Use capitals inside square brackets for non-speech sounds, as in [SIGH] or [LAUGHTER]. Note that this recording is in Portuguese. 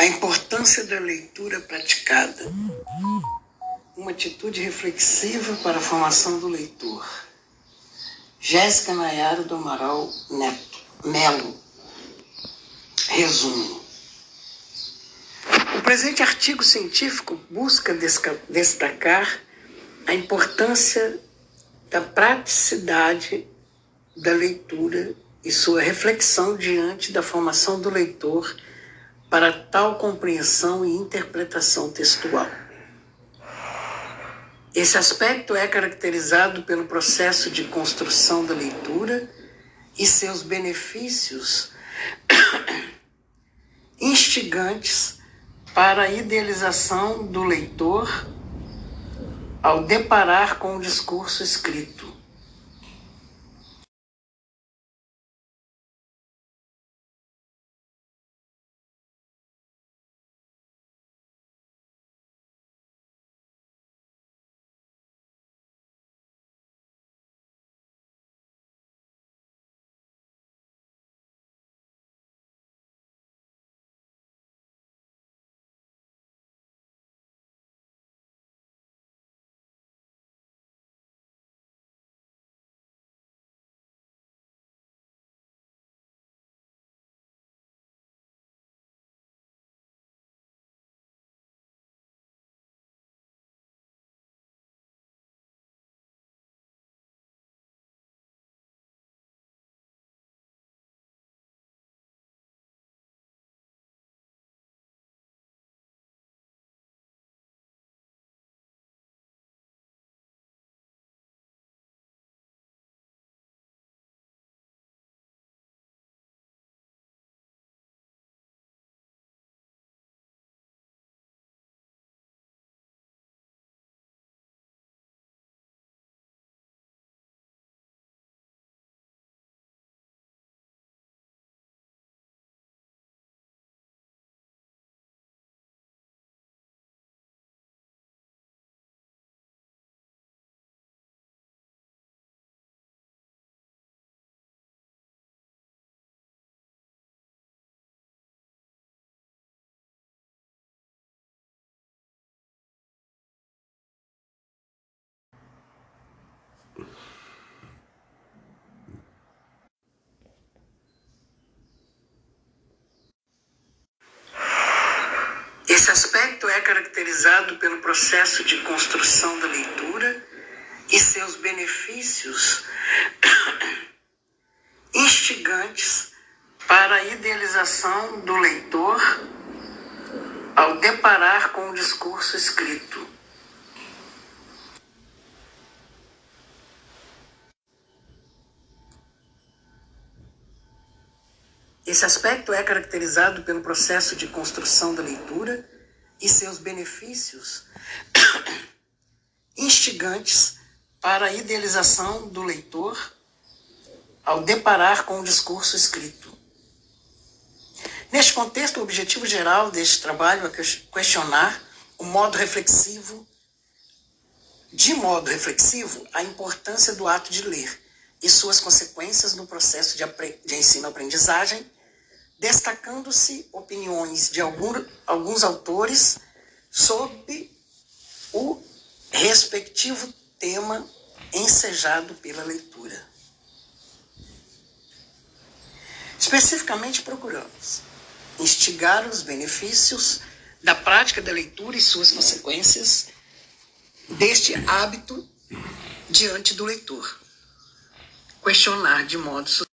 A importância da leitura praticada. Uma atitude reflexiva para a formação do leitor. Jéssica Nayara do Amaral Neto Melo. Resumo. O presente artigo científico busca destacar a importância da praticidade da leitura e sua reflexão diante da formação do leitor para tal compreensão e interpretação textual. Esse aspecto é caracterizado pelo processo de construção da leitura e seus benefícios [COUGHS] instigantes para a idealização do leitor ao deparar com o discurso escrito. Esse aspecto é caracterizado pelo processo de construção da leitura e seus benefícios [COUGHS] instigantes para a idealização do leitor ao deparar com o discurso escrito. Esse aspecto é caracterizado pelo processo de construção da leitura e seus benefícios [COUGHS] instigantes para a idealização do leitor ao deparar com o discurso escrito. Neste contexto, o objetivo geral deste trabalho é questionar o modo reflexivo, de modo reflexivo, a importância do ato de ler e suas consequências no processo de, de ensino-aprendizagem destacando-se opiniões de algum, alguns autores sobre o respectivo tema ensejado pela leitura. Especificamente, procuramos instigar os benefícios da prática da leitura e suas consequências deste hábito diante do leitor. Questionar de modo